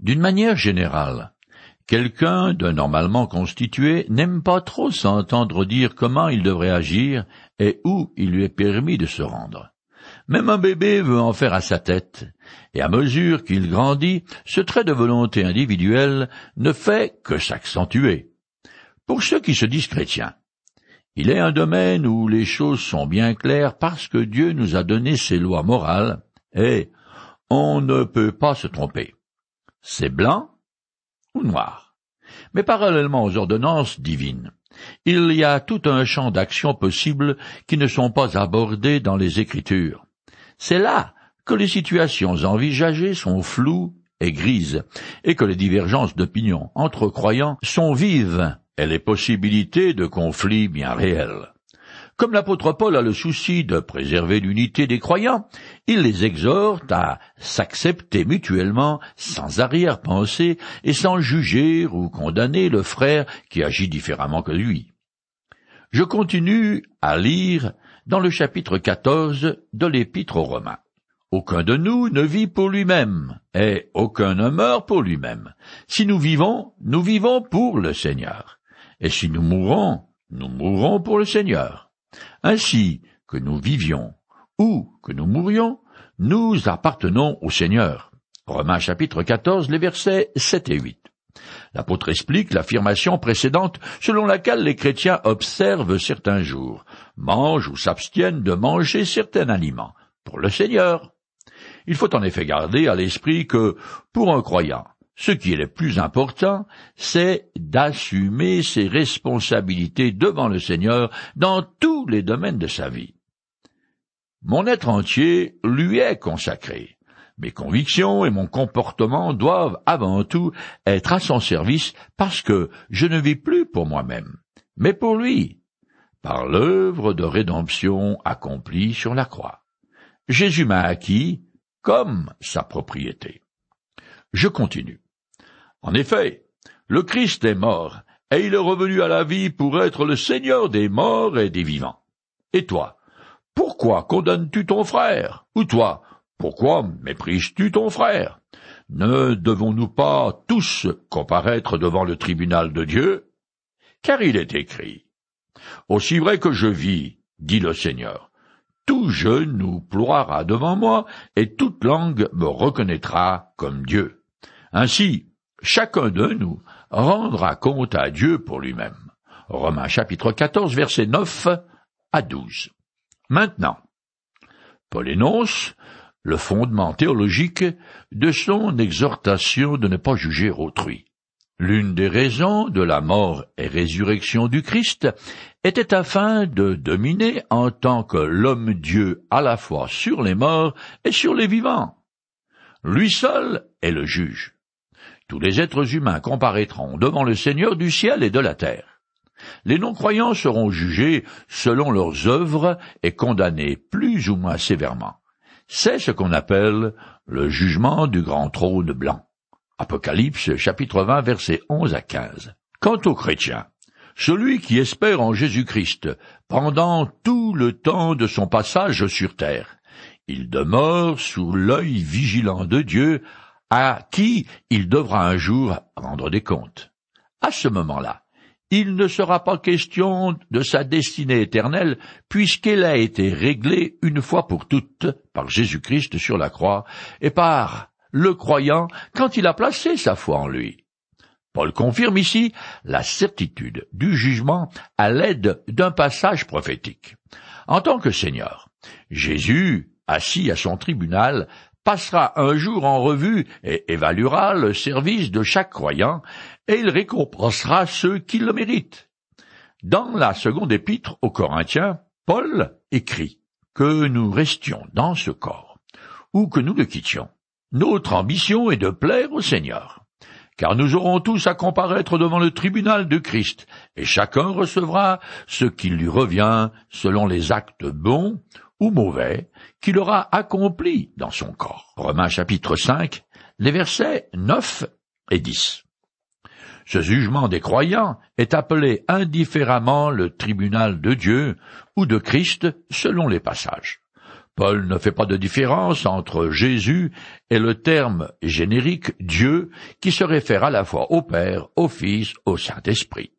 D'une manière générale, quelqu'un de normalement constitué n'aime pas trop s'entendre dire comment il devrait agir et où il lui est permis de se rendre. Même un bébé veut en faire à sa tête, et à mesure qu'il grandit, ce trait de volonté individuelle ne fait que s'accentuer. Pour ceux qui se disent chrétiens, il est un domaine où les choses sont bien claires parce que Dieu nous a donné ses lois morales, et on ne peut pas se tromper. C'est blanc ou noir? Mais parallèlement aux ordonnances divines, il y a tout un champ d'action possible qui ne sont pas abordés dans les Écritures. C'est là que les situations envisagées sont floues et grises, et que les divergences d'opinion entre croyants sont vives, et les possibilités de conflits bien réelles. Comme l'apôtre Paul a le souci de préserver l'unité des croyants, il les exhorte à s'accepter mutuellement sans arrière-pensée et sans juger ou condamner le frère qui agit différemment que lui. Je continue à lire dans le chapitre 14 de l'épître aux Romains. Aucun de nous ne vit pour lui-même, et aucun ne meurt pour lui-même. Si nous vivons, nous vivons pour le Seigneur. Et si nous mourons, nous mourrons pour le Seigneur. Ainsi que nous vivions ou que nous mourions, nous appartenons au Seigneur. Romains chapitre 14, les versets 7 et 8. L'apôtre explique l'affirmation précédente selon laquelle les chrétiens observent certains jours, mangent ou s'abstiennent de manger certains aliments, pour le Seigneur. Il faut en effet garder à l'esprit que, pour un croyant, ce qui est le plus important, c'est d'assumer ses responsabilités devant le Seigneur dans tous les domaines de sa vie. Mon être entier lui est consacré. Mes convictions et mon comportement doivent avant tout être à son service parce que je ne vis plus pour moi-même, mais pour lui, par l'œuvre de rédemption accomplie sur la croix. Jésus m'a acquis comme sa propriété. Je continue. En effet, le Christ est mort, et il est revenu à la vie pour être le Seigneur des morts et des vivants. Et toi, pourquoi condamnes-tu ton frère? Ou toi, pourquoi méprises-tu ton frère? Ne devons-nous pas tous comparaître devant le tribunal de Dieu? Car il est écrit. Aussi vrai que je vis, dit le Seigneur, tout genou ploiera devant moi, et toute langue me reconnaîtra comme Dieu. Ainsi, chacun de nous rendra compte à Dieu pour lui-même. Romains chapitre 14 versets 9 à 12. Maintenant, Paul énonce le fondement théologique de son exhortation de ne pas juger autrui. L'une des raisons de la mort et résurrection du Christ était afin de dominer en tant que l'homme Dieu à la fois sur les morts et sur les vivants. Lui seul est le juge tous les êtres humains comparaîtront devant le Seigneur du ciel et de la terre. Les non-croyants seront jugés selon leurs œuvres et condamnés plus ou moins sévèrement. C'est ce qu'on appelle le jugement du grand trône blanc. Apocalypse chapitre 20 versets 11 à 15. Quant aux chrétiens, celui qui espère en Jésus-Christ pendant tout le temps de son passage sur terre, il demeure sous l'œil vigilant de Dieu à qui il devra un jour rendre des comptes. À ce moment-là, il ne sera pas question de sa destinée éternelle, puisqu'elle a été réglée une fois pour toutes par Jésus-Christ sur la croix et par le croyant quand il a placé sa foi en lui. Paul confirme ici la certitude du jugement à l'aide d'un passage prophétique. En tant que Seigneur, Jésus, assis à son tribunal, passera un jour en revue et évaluera le service de chaque croyant, et il récompensera ceux qui le méritent. Dans la seconde épître aux Corinthiens, Paul écrit que nous restions dans ce corps, ou que nous le quittions. Notre ambition est de plaire au Seigneur, car nous aurons tous à comparaître devant le tribunal de Christ, et chacun recevra ce qui lui revient selon les actes bons ou mauvais qu'il aura accompli dans son corps. Romains chapitre 5, les versets 9 et 10. Ce jugement des croyants est appelé indifféremment le tribunal de Dieu ou de Christ selon les passages. Paul ne fait pas de différence entre Jésus et le terme générique Dieu qui se réfère à la fois au Père, au Fils, au Saint-Esprit.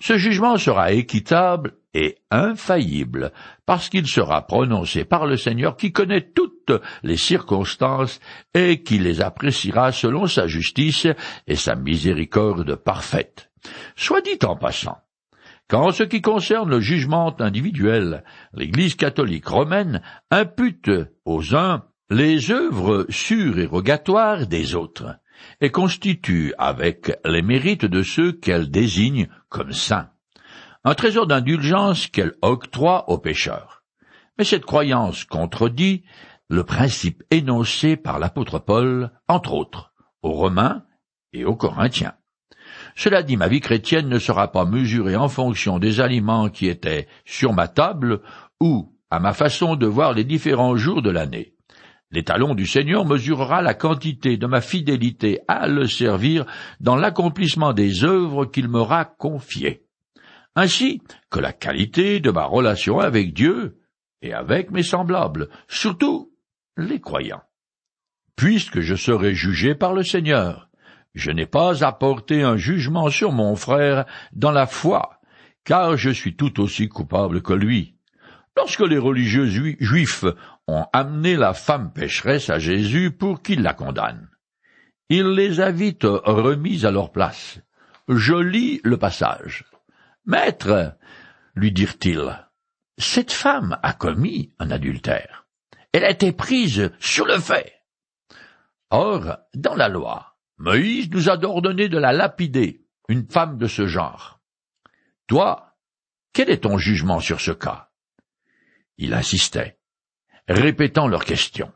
Ce jugement sera équitable et infaillible, parce qu'il sera prononcé par le Seigneur qui connaît toutes les circonstances et qui les appréciera selon sa justice et sa miséricorde parfaite. Soit dit en passant, Qu'en ce qui concerne le jugement individuel, l'Église catholique romaine impute aux uns les œuvres surérogatoires des autres, et constitue avec les mérites de ceux qu'elle désigne comme saints, un trésor d'indulgence qu'elle octroie aux pécheurs. Mais cette croyance contredit le principe énoncé par l'apôtre Paul, entre autres, aux Romains et aux Corinthiens. Cela dit, ma vie chrétienne ne sera pas mesurée en fonction des aliments qui étaient sur ma table ou à ma façon de voir les différents jours de l'année. L'étalon du Seigneur mesurera la quantité de ma fidélité à le servir dans l'accomplissement des œuvres qu'il m'aura confiées, ainsi que la qualité de ma relation avec Dieu et avec mes semblables, surtout les croyants. Puisque je serai jugé par le Seigneur, je n'ai pas apporté un jugement sur mon frère dans la foi, car je suis tout aussi coupable que lui. Lorsque les religieux juifs ont amené la femme pécheresse à Jésus pour qu'il la condamne, il les a vite remis à leur place. Je lis le passage. Maître, lui dirent-ils, cette femme a commis un adultère. Elle a été prise sur le fait. Or, dans la loi, Moïse nous a ordonné de la lapider, une femme de ce genre. Toi, quel est ton jugement sur ce cas? Il insistait, répétant leurs questions.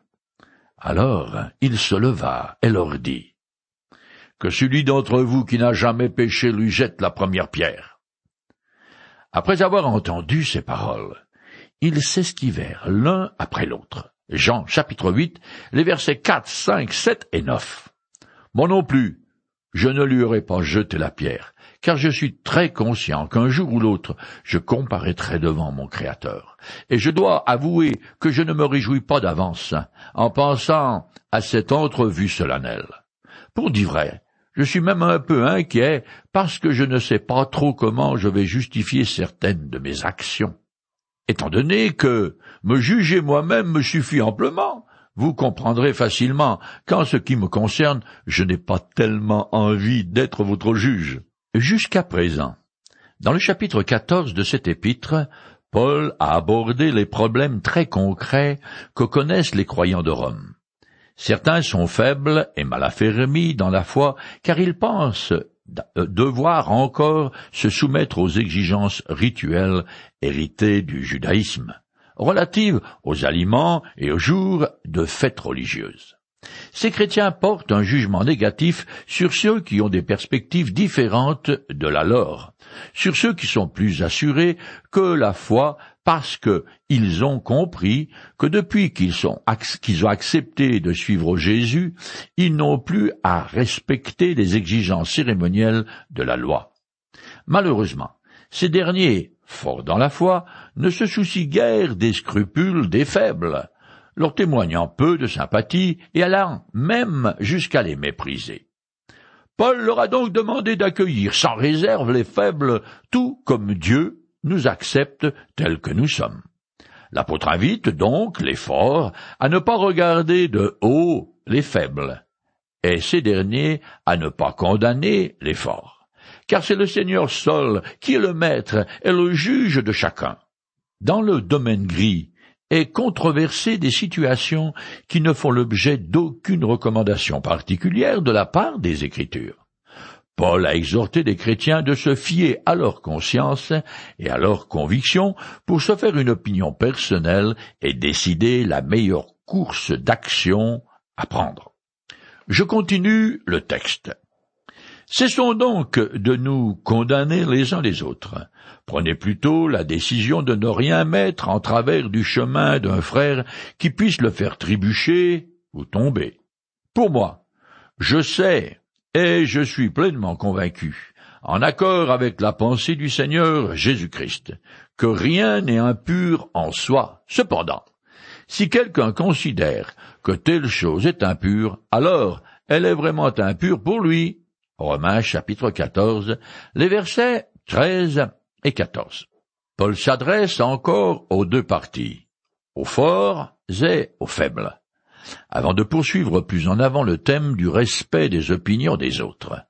Alors il se leva et leur dit. Que celui d'entre vous qui n'a jamais péché lui jette la première pierre. Après avoir entendu ces paroles, ils s'esquivèrent l'un après l'autre. Jean chapitre 8, les versets 4, 5, 7 et 9. Moi non plus, je ne lui aurais pas jeté la pierre, car je suis très conscient qu'un jour ou l'autre je comparaîtrai devant mon Créateur. Et je dois avouer que je ne me réjouis pas d'avance en pensant à cette entrevue solennelle. Pour dire vrai, je suis même un peu inquiet parce que je ne sais pas trop comment je vais justifier certaines de mes actions. Étant donné que me juger moi-même me suffit amplement, vous comprendrez facilement qu'en ce qui me concerne, je n'ai pas tellement envie d'être votre juge. Jusqu'à présent, dans le chapitre 14 de cet épître, Paul a abordé les problèmes très concrets que connaissent les croyants de Rome. Certains sont faibles et mal affermis dans la foi car ils pensent devoir encore se soumettre aux exigences rituelles héritées du judaïsme relative aux aliments et aux jours de fêtes religieuses. Ces chrétiens portent un jugement négatif sur ceux qui ont des perspectives différentes de la leur, sur ceux qui sont plus assurés que la foi parce qu'ils ont compris que depuis qu'ils ont accepté de suivre Jésus, ils n'ont plus à respecter les exigences cérémonielles de la loi. Malheureusement, ces derniers forts dans la foi, ne se soucient guère des scrupules des faibles, leur témoignant peu de sympathie et allant même jusqu'à les mépriser. Paul leur a donc demandé d'accueillir sans réserve les faibles, tout comme Dieu nous accepte tels que nous sommes. L'apôtre invite donc les forts à ne pas regarder de haut les faibles, et ces derniers à ne pas condamner les forts car c'est le Seigneur seul qui est le maître et le juge de chacun. Dans le domaine gris est controversé des situations qui ne font l'objet d'aucune recommandation particulière de la part des Écritures. Paul a exhorté les chrétiens de se fier à leur conscience et à leurs convictions pour se faire une opinion personnelle et décider la meilleure course d'action à prendre. Je continue le texte. Cessons donc de nous condamner les uns les autres. Prenez plutôt la décision de ne rien mettre en travers du chemin d'un frère qui puisse le faire trébucher ou tomber. Pour moi, je sais, et je suis pleinement convaincu, en accord avec la pensée du Seigneur Jésus-Christ, que rien n'est impur en soi. Cependant, Si quelqu'un considère que telle chose est impure, alors elle est vraiment impure pour lui. Romains chapitre 14, les versets 13 et 14. Paul s'adresse encore aux deux parties, aux forts et aux faibles, avant de poursuivre plus en avant le thème du respect des opinions des autres.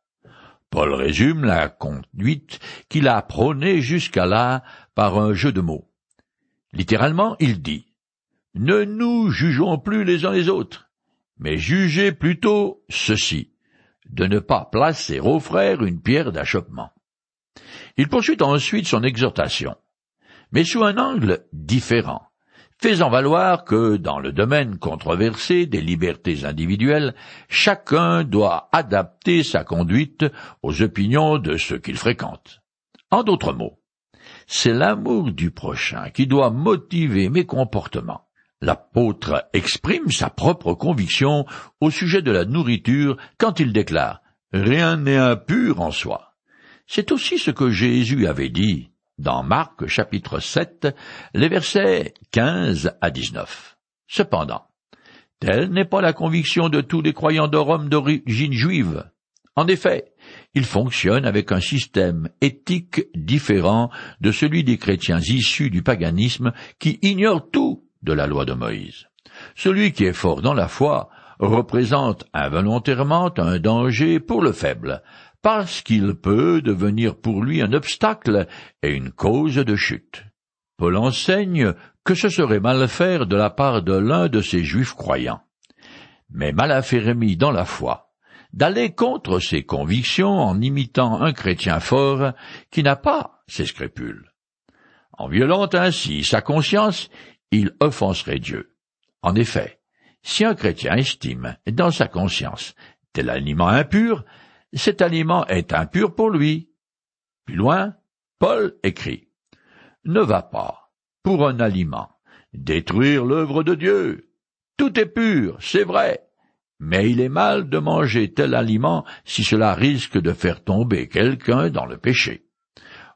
Paul résume la conduite qu'il a prônée jusqu'à là par un jeu de mots. Littéralement, il dit Ne nous jugeons plus les uns les autres, mais jugez plutôt ceci, de ne pas placer aux frères une pierre d'achoppement. Il poursuit ensuite son exhortation mais sous un angle différent, faisant valoir que, dans le domaine controversé des libertés individuelles, chacun doit adapter sa conduite aux opinions de ceux qu'il fréquente. En d'autres mots, c'est l'amour du prochain qui doit motiver mes comportements. L'apôtre exprime sa propre conviction au sujet de la nourriture quand il déclare Rien n'est impur en soi. C'est aussi ce que Jésus avait dit dans Marc chapitre 7, les versets 15 à 19. Cependant, telle n'est pas la conviction de tous les croyants de Rome d'origine juive. En effet, ils fonctionnent avec un système éthique différent de celui des chrétiens issus du paganisme qui ignorent tout de la loi de Moïse. Celui qui est fort dans la foi représente involontairement un danger pour le faible, parce qu'il peut devenir pour lui un obstacle et une cause de chute. Paul enseigne que ce serait mal faire de la part de l'un de ces juifs croyants, mais mal affermi dans la foi, d'aller contre ses convictions en imitant un chrétien fort qui n'a pas ses scrupules. En violant ainsi sa conscience, il offenserait Dieu. En effet, si un chrétien estime dans sa conscience tel aliment impur, cet aliment est impur pour lui. Plus loin, Paul écrit Ne va pas, pour un aliment, détruire l'œuvre de Dieu. Tout est pur, c'est vrai, mais il est mal de manger tel aliment si cela risque de faire tomber quelqu'un dans le péché.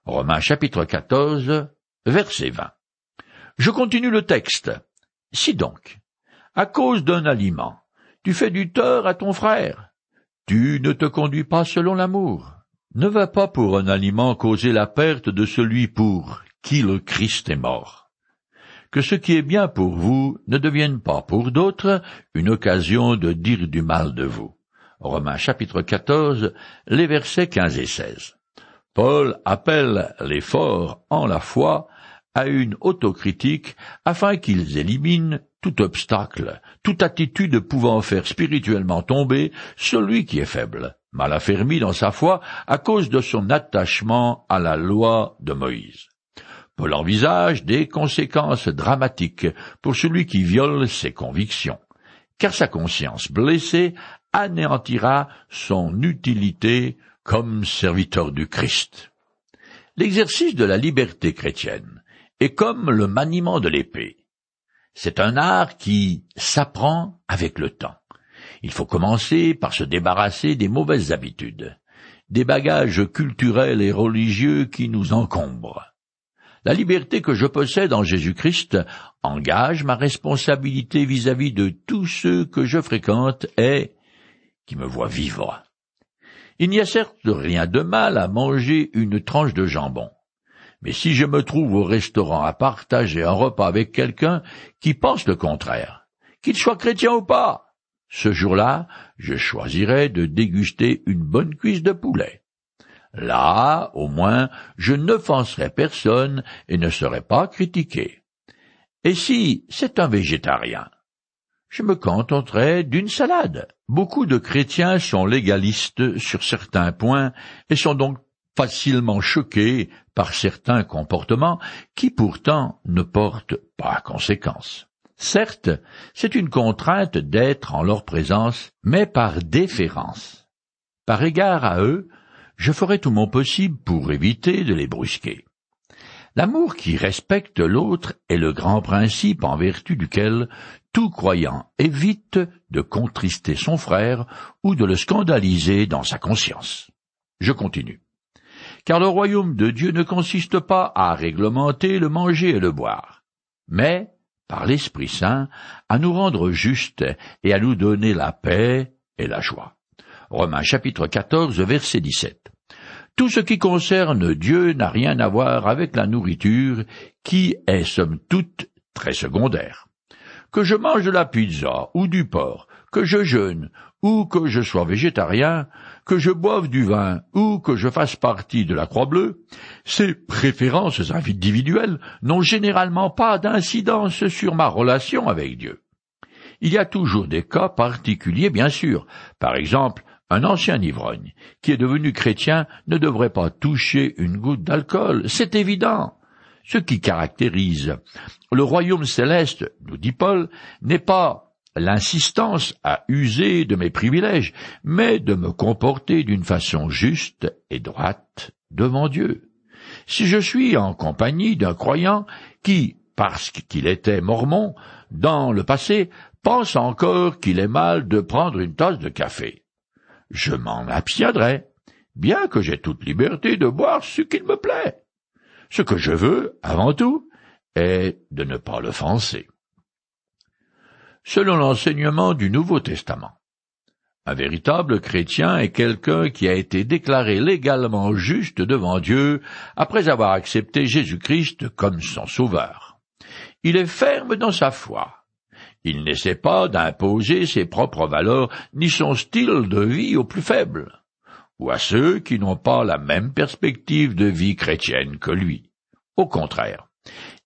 Romains chapitre 14, verset 20. Je continue le texte. Si donc, à cause d'un aliment, tu fais du tort à ton frère, tu ne te conduis pas selon l'amour. Ne va pas pour un aliment causer la perte de celui pour qui le Christ est mort. Que ce qui est bien pour vous ne devienne pas pour d'autres une occasion de dire du mal de vous. Romains chapitre 14, les versets 15 et 16. Paul appelle les forts en la foi à une autocritique afin qu'ils éliminent tout obstacle, toute attitude pouvant faire spirituellement tomber celui qui est faible, mal affermi dans sa foi à cause de son attachement à la loi de Moïse. Paul envisage des conséquences dramatiques pour celui qui viole ses convictions, car sa conscience blessée anéantira son utilité comme serviteur du Christ. L'exercice de la liberté chrétienne est comme le maniement de l'épée. C'est un art qui s'apprend avec le temps. Il faut commencer par se débarrasser des mauvaises habitudes, des bagages culturels et religieux qui nous encombrent. La liberté que je possède en Jésus-Christ engage ma responsabilité vis-à-vis de tous ceux que je fréquente et qui me voient vivre. Il n'y a certes rien de mal à manger une tranche de jambon. Mais si je me trouve au restaurant à partager un repas avec quelqu'un qui pense le contraire, qu'il soit chrétien ou pas, ce jour-là, je choisirai de déguster une bonne cuisse de poulet. Là, au moins, je n'offenserai personne et ne serai pas critiqué. Et si c'est un végétarien, je me contenterai d'une salade. Beaucoup de chrétiens sont légalistes sur certains points et sont donc facilement choqués par certains comportements qui pourtant ne portent pas conséquence. Certes, c'est une contrainte d'être en leur présence, mais par déférence. Par égard à eux, je ferai tout mon possible pour éviter de les brusquer. L'amour qui respecte l'autre est le grand principe en vertu duquel tout croyant évite de contrister son frère ou de le scandaliser dans sa conscience. Je continue car le royaume de Dieu ne consiste pas à réglementer le manger et le boire, mais par l'Esprit Saint, à nous rendre justes et à nous donner la paix et la joie. Romains chapitre 14 verset 17. Tout ce qui concerne Dieu n'a rien à voir avec la nourriture qui est somme toute très secondaire. Que je mange de la pizza ou du porc, que je jeûne ou que je sois végétarien, que je boive du vin ou que je fasse partie de la Croix bleue, ces préférences individuelles n'ont généralement pas d'incidence sur ma relation avec Dieu. Il y a toujours des cas particuliers, bien sûr. Par exemple, un ancien ivrogne, qui est devenu chrétien, ne devrait pas toucher une goutte d'alcool, c'est évident. Ce qui caractérise le royaume céleste, nous dit Paul, n'est pas l'insistance à user de mes privilèges, mais de me comporter d'une façon juste et droite devant Dieu. Si je suis en compagnie d'un croyant qui, parce qu'il était mormon, dans le passé, pense encore qu'il est mal de prendre une tasse de café, je m'en abstiendrai, bien que j'ai toute liberté de boire ce qu'il me plaît. Ce que je veux, avant tout, est de ne pas l'offenser. Selon l'enseignement du Nouveau Testament, un véritable chrétien est quelqu'un qui a été déclaré légalement juste devant Dieu après avoir accepté Jésus-Christ comme son sauveur. Il est ferme dans sa foi il n'essaie pas d'imposer ses propres valeurs ni son style de vie aux plus faibles, ou à ceux qui n'ont pas la même perspective de vie chrétienne que lui. Au contraire,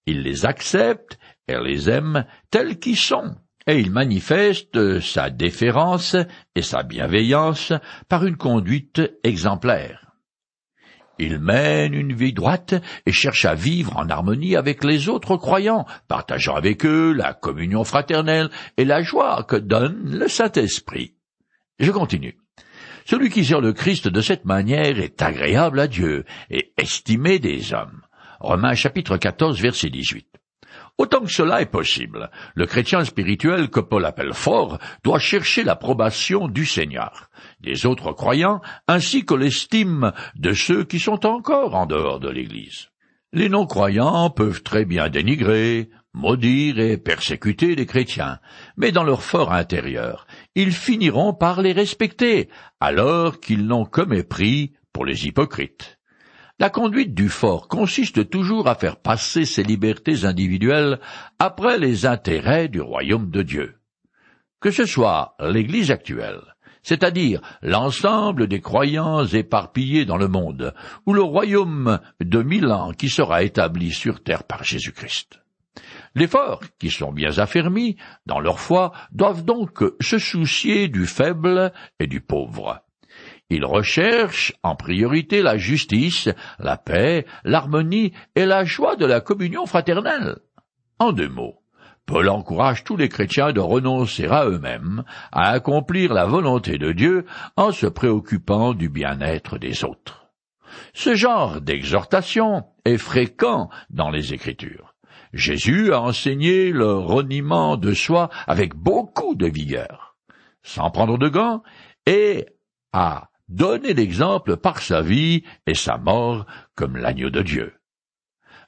il les accepte et les aime tels qu'ils sont, et il manifeste sa déférence et sa bienveillance par une conduite exemplaire. Il mène une vie droite et cherche à vivre en harmonie avec les autres croyants, partageant avec eux la communion fraternelle et la joie que donne le Saint-Esprit. Je continue. Celui qui sert le Christ de cette manière est agréable à Dieu et estimé des hommes. Romains chapitre 14 verset 18. Autant que cela est possible, le chrétien spirituel que Paul appelle fort doit chercher l'approbation du Seigneur, des autres croyants, ainsi que l'estime de ceux qui sont encore en dehors de l'Église. Les non-croyants peuvent très bien dénigrer, maudire et persécuter les chrétiens, mais dans leur fort intérieur, ils finiront par les respecter, alors qu'ils n'ont que mépris pour les hypocrites. La conduite du fort consiste toujours à faire passer ses libertés individuelles après les intérêts du royaume de Dieu. Que ce soit l'Église actuelle, c'est-à-dire l'ensemble des croyants éparpillés dans le monde, ou le royaume de mille ans qui sera établi sur terre par Jésus-Christ. Les forts, qui sont bien affermis dans leur foi, doivent donc se soucier du faible et du pauvre. Il recherche en priorité la justice, la paix, l'harmonie et la joie de la communion fraternelle. En deux mots, Paul encourage tous les chrétiens de renoncer à eux-mêmes, à accomplir la volonté de Dieu en se préoccupant du bien-être des autres. Ce genre d'exhortation est fréquent dans les Écritures. Jésus a enseigné le reniement de soi avec beaucoup de vigueur, sans prendre de gants, et a donner l'exemple par sa vie et sa mort comme l'agneau de Dieu.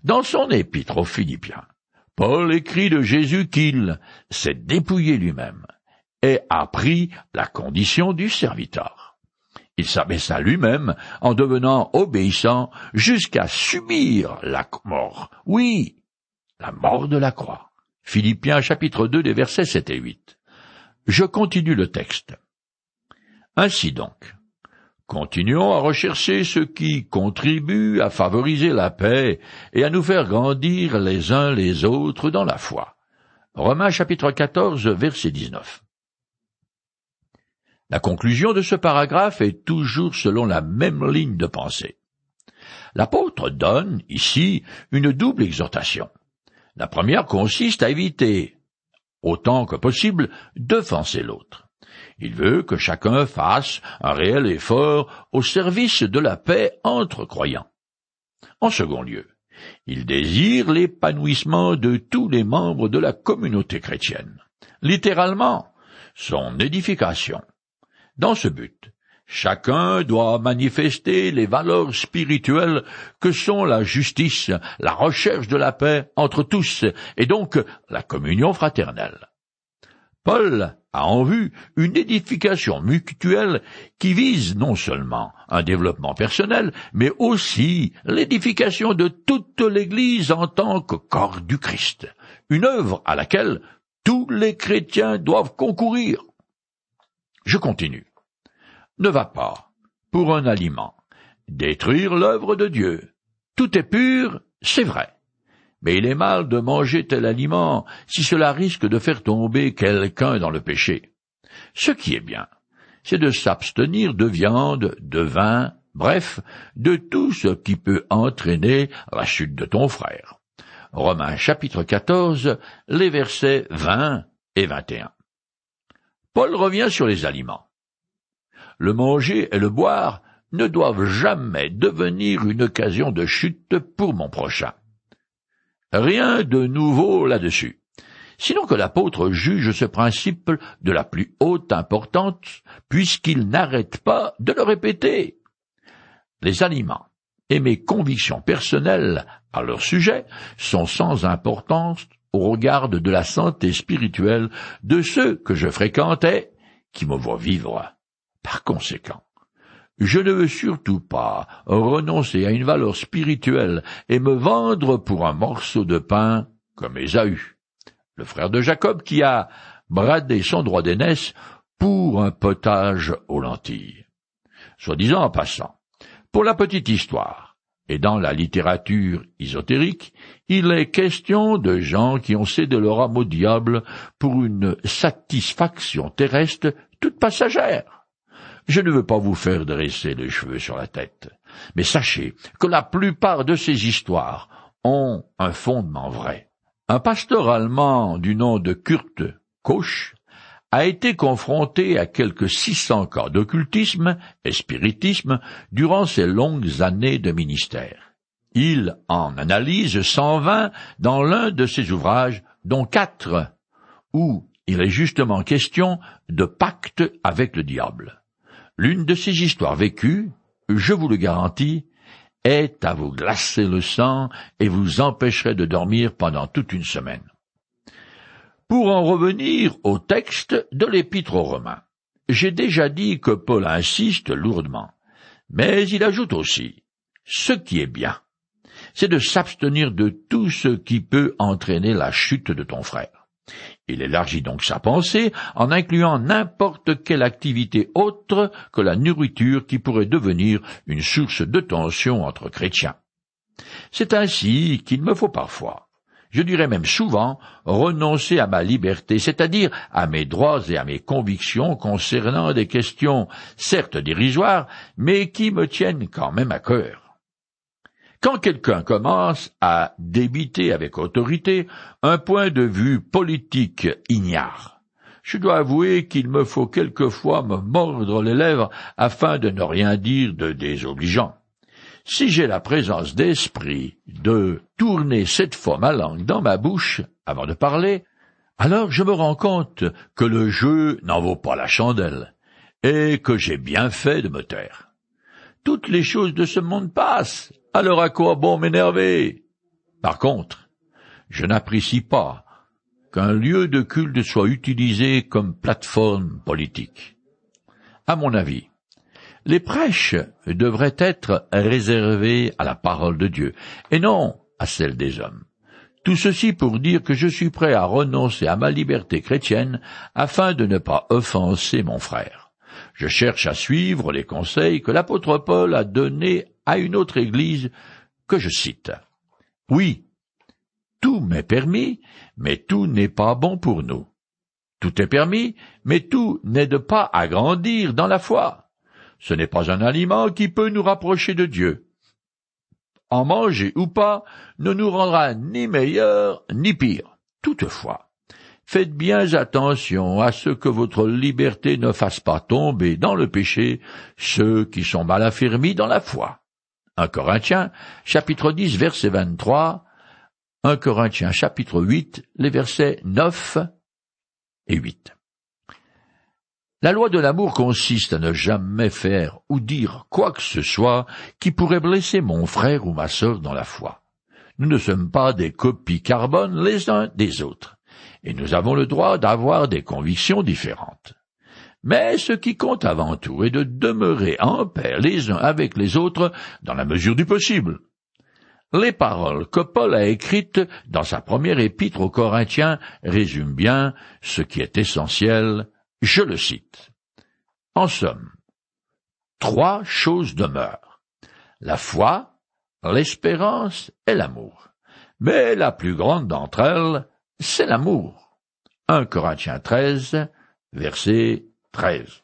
Dans son épître aux Philippiens, Paul écrit de Jésus qu'il s'est dépouillé lui-même et a pris la condition du serviteur. Il s'abaissa lui-même en devenant obéissant jusqu'à subir la mort. Oui, la mort de la croix. Philippiens chapitre 2 des versets 7 et 8. Je continue le texte. Ainsi donc, Continuons à rechercher ce qui contribue à favoriser la paix et à nous faire grandir les uns les autres dans la foi. Romains chapitre 14 verset 19. La conclusion de ce paragraphe est toujours selon la même ligne de pensée. L'apôtre donne ici une double exhortation. La première consiste à éviter, autant que possible, d'offenser l'autre. Il veut que chacun fasse un réel effort au service de la paix entre croyants. En second lieu, il désire l'épanouissement de tous les membres de la communauté chrétienne, littéralement son édification. Dans ce but, Chacun doit manifester les valeurs spirituelles que sont la justice, la recherche de la paix entre tous, et donc la communion fraternelle. Paul a en vue une édification mutuelle qui vise non seulement un développement personnel, mais aussi l'édification de toute l'Église en tant que corps du Christ, une œuvre à laquelle tous les chrétiens doivent concourir. Je continue. Ne va pas, pour un aliment, détruire l'œuvre de Dieu. Tout est pur, c'est vrai. Mais il est mal de manger tel aliment si cela risque de faire tomber quelqu'un dans le péché. Ce qui est bien, c'est de s'abstenir de viande, de vin, bref, de tout ce qui peut entraîner la chute de ton frère. Romains chapitre 14, les versets 20 et 21. Paul revient sur les aliments. Le manger et le boire ne doivent jamais devenir une occasion de chute pour mon prochain. Rien de nouveau là-dessus. Sinon que l'apôtre juge ce principe de la plus haute importance, puisqu'il n'arrête pas de le répéter. Les aliments et mes convictions personnelles à leur sujet sont sans importance au regard de la santé spirituelle de ceux que je fréquentais qui me voient vivre. Par conséquent, je ne veux surtout pas renoncer à une valeur spirituelle et me vendre pour un morceau de pain comme Ésaü, le frère de Jacob qui a bradé son droit d'aînesse pour un potage aux lentilles. Soit disant en passant, pour la petite histoire, et dans la littérature ésotérique, il est question de gens qui ont cédé leur âme au diable pour une satisfaction terrestre toute passagère. Je ne veux pas vous faire dresser les cheveux sur la tête, mais sachez que la plupart de ces histoires ont un fondement vrai. Un pasteur allemand du nom de Kurt Koch a été confronté à quelques six cents cas d'occultisme et spiritisme durant ses longues années de ministère. Il en analyse cent vingt dans l'un de ses ouvrages, dont quatre où il est justement question de pacte avec le diable. L'une de ces histoires vécues, je vous le garantis, est à vous glacer le sang et vous empêcherait de dormir pendant toute une semaine. Pour en revenir au texte de l'Épître aux Romains, j'ai déjà dit que Paul insiste lourdement, mais il ajoute aussi ce qui est bien, c'est de s'abstenir de tout ce qui peut entraîner la chute de ton frère. Il élargit donc sa pensée en incluant n'importe quelle activité autre que la nourriture qui pourrait devenir une source de tension entre chrétiens. C'est ainsi qu'il me faut parfois, je dirais même souvent, renoncer à ma liberté, c'est-à-dire à mes droits et à mes convictions concernant des questions certes dérisoires, mais qui me tiennent quand même à cœur. Quand quelqu'un commence à débiter avec autorité un point de vue politique ignare, je dois avouer qu'il me faut quelquefois me mordre les lèvres afin de ne rien dire de désobligeant. Si j'ai la présence d'esprit de tourner cette fois ma langue dans ma bouche avant de parler, alors je me rends compte que le jeu n'en vaut pas la chandelle, et que j'ai bien fait de me taire. Toutes les choses de ce monde passent, alors à quoi bon m'énerver? Par contre, je n'apprécie pas qu'un lieu de culte soit utilisé comme plateforme politique. À mon avis, les prêches devraient être réservés à la parole de Dieu, et non à celle des hommes. Tout ceci pour dire que je suis prêt à renoncer à ma liberté chrétienne afin de ne pas offenser mon frère. Je cherche à suivre les conseils que l'apôtre Paul a donnés à une autre Église que je cite. Oui, tout m'est permis, mais tout n'est pas bon pour nous. Tout est permis, mais tout n'aide pas à grandir dans la foi. Ce n'est pas un aliment qui peut nous rapprocher de Dieu. En manger ou pas ne nous rendra ni meilleur ni pire. Toutefois, faites bien attention à ce que votre liberté ne fasse pas tomber dans le péché ceux qui sont mal affermis dans la foi. 1 Corinthiens, chapitre 10, verset 23, 1 Corinthiens, chapitre 8, les versets 9 et 8. La loi de l'amour consiste à ne jamais faire ou dire quoi que ce soit qui pourrait blesser mon frère ou ma sœur dans la foi. Nous ne sommes pas des copies carbone les uns des autres, et nous avons le droit d'avoir des convictions différentes. Mais ce qui compte avant tout est de demeurer en paix les uns avec les autres dans la mesure du possible. Les paroles que Paul a écrites dans sa première épître aux Corinthiens résument bien ce qui est essentiel, je le cite. En somme, trois choses demeurent. La foi, l'espérance et l'amour. Mais la plus grande d'entre elles, c'est l'amour. 1 Corinthiens 13, verset 13.